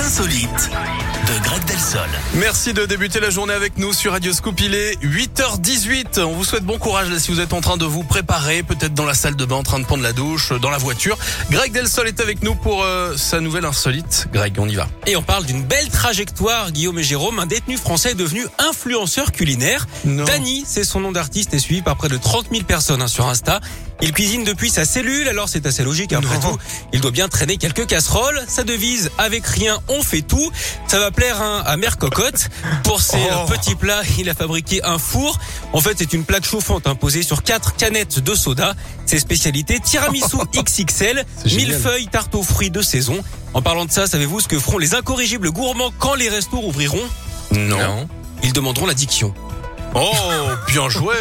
insolites de Greg Delsol. Merci de débuter la journée avec nous sur Radio Scoop. Il est 8h18. On vous souhaite bon courage là, si vous êtes en train de vous préparer, peut-être dans la salle de bain, en train de prendre la douche, dans la voiture. Greg Delsol est avec nous pour euh, sa nouvelle insolite. Greg, on y va. Et on parle d'une belle trajectoire, Guillaume et Jérôme. Un détenu français est devenu influenceur culinaire. Non. Dany, c'est son nom d'artiste, est suivi par près de 30 000 personnes hein, sur Insta. Il cuisine depuis sa cellule, alors c'est assez logique après Non. tout. Il doit bien traîner quelques casseroles. Sa devise, avec rien, on fait tout. Ça va plaire hein, à Mère Cocotte. Pour ses Oh. euh, petits plats, il a fabriqué un four. En fait, c'est une plaque chauffante hein, posée sur quatre canettes de soda. Ses spécialités, tiramisu XXL, millefeuilles, tarte aux fruits de saison. En parlant de ça, savez-vous ce que feront les incorrigibles gourmands quand les restos ouvriront? Non. Ils demanderont l'addiction. Oh, bien joué.